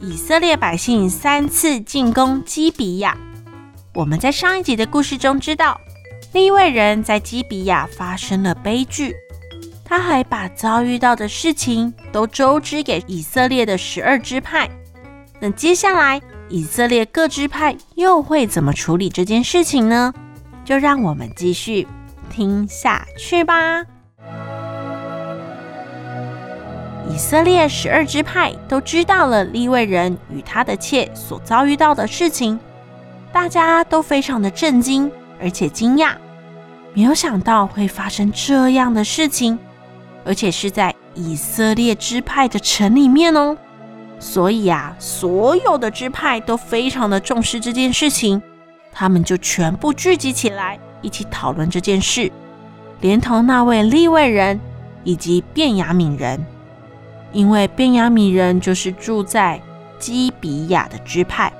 以色列百姓三次进攻基比亚。我们在上一集的故事中知道，另一位人在基比亚发生了悲剧，他还把遭遇到的事情都周知给以色列的十二支派。那接下来，以色列各支派又会怎么处理这件事情呢？就让我们继续听下去吧。以色列十二支派都知道了利未人与他的妾所遭遇到的事情，大家都非常的震惊，而且惊讶，没有想到会发生这样的事情，而且是在以色列支派的城里面哦。所以啊，所有的支派都非常的重视这件事情，他们就全部聚集起来，一起讨论这件事，连同那位利未人以及便雅悯人。因为便雅悯人就是住在基比亚的支派，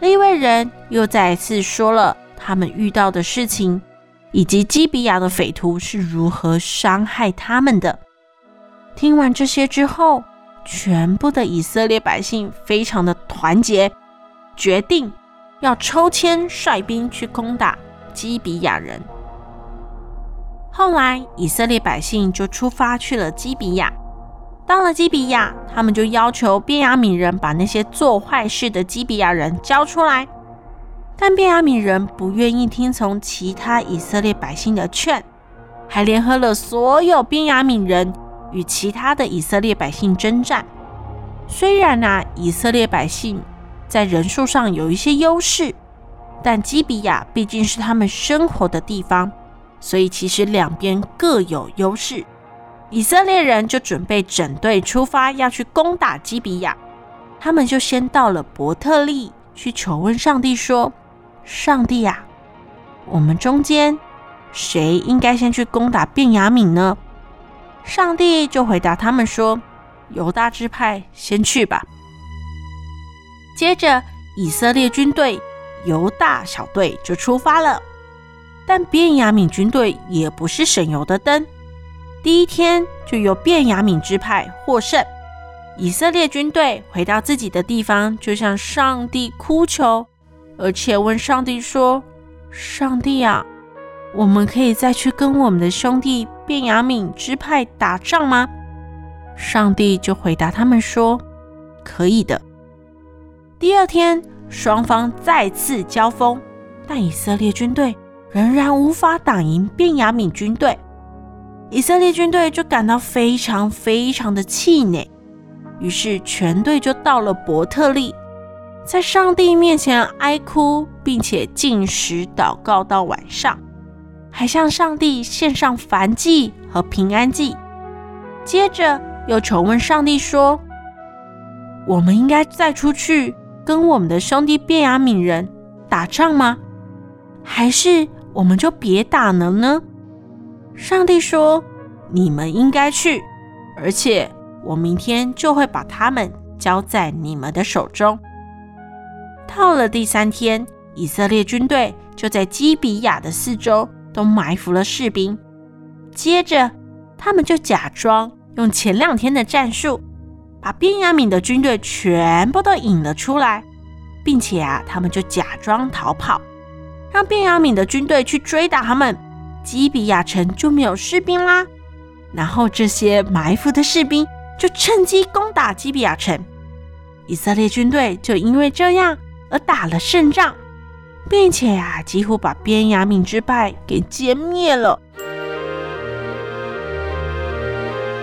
利未人又再次说了他们遇到的事情，以及基比亚的匪徒是如何伤害他们的。听完这些之后，全部的以色列百姓非常的团结，决定要抽签率兵去攻打基比亚人。后来，以色列百姓就出发去了基比亚。到了基比亚，他们就要求便雅悯人把那些做坏事的基比亚人交出来，但便雅悯人不愿意听从其他以色列百姓的劝，还联合了所有便雅悯人与其他的以色列百姓征战。虽然啊，以色列百姓在人数上有一些优势，但基比亚毕竟是他们生活的地方，所以其实两边各有优势。以色列人就准备整队出发，要去攻打基比亚。他们就先到了伯特利去求问上帝，说：“上帝呀，我们中间谁应该先去攻打便雅悯呢？”上帝就回答他们说：“犹大支派先去吧。”接着，以色列军队犹大小队就出发了，但便雅悯军队也不是省油的灯。第一天就由便雅悯支派获胜，以色列军队回到自己的地方，就向上帝哭求，而且问上帝说：“上帝啊，我们可以再去跟我们的兄弟便雅悯支派打仗吗？”上帝就回答他们说：“可以的。”第二天，双方再次交锋，但以色列军队仍然无法打赢便雅悯军队。以色列军队就感到非常非常的气馁，于是全队就到了伯特利，在上帝面前哀哭，并且禁食祷告到晚上，还向上帝献上燔祭和平安祭。接着又求问上帝说：“我们应该再出去跟我们的兄弟便雅悯人打仗吗？还是我们就别打了呢？”上帝说：“你们应该去，而且我明天就会把他们交在你们的手中。”到了第三天，以色列军队就在基比亚的四周都埋伏了士兵。接着，他们就假装用前两天的战术，把便雅悯的军队全部都引了出来，并且啊，他们就假装逃跑，让便雅悯的军队去追打他们。基比亚城就没有士兵啦，然后这些埋伏的士兵就趁机攻打基比亚城，以色列军队就因为这样而打了胜仗，并且呀、啊，几乎把边雅悯支派给歼灭了。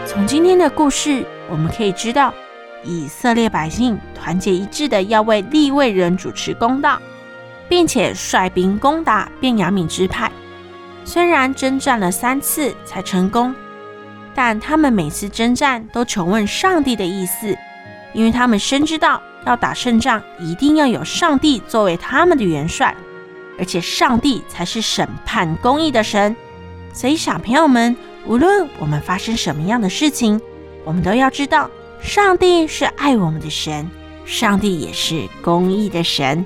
从今天的故事，我们可以知道，以色列百姓团结一致的要为利未人主持公道，并且率兵攻打便雅悯支派。虽然征战了三次才成功，但他们每次征战都求问上帝的意思，因为他们深知道要打胜仗，一定要有上帝作为他们的元帅，而且上帝才是审判公义的神。所以，小朋友们，无论我们发生什么样的事情，我们都要知道，上帝是爱我们的神，上帝也是公义的神。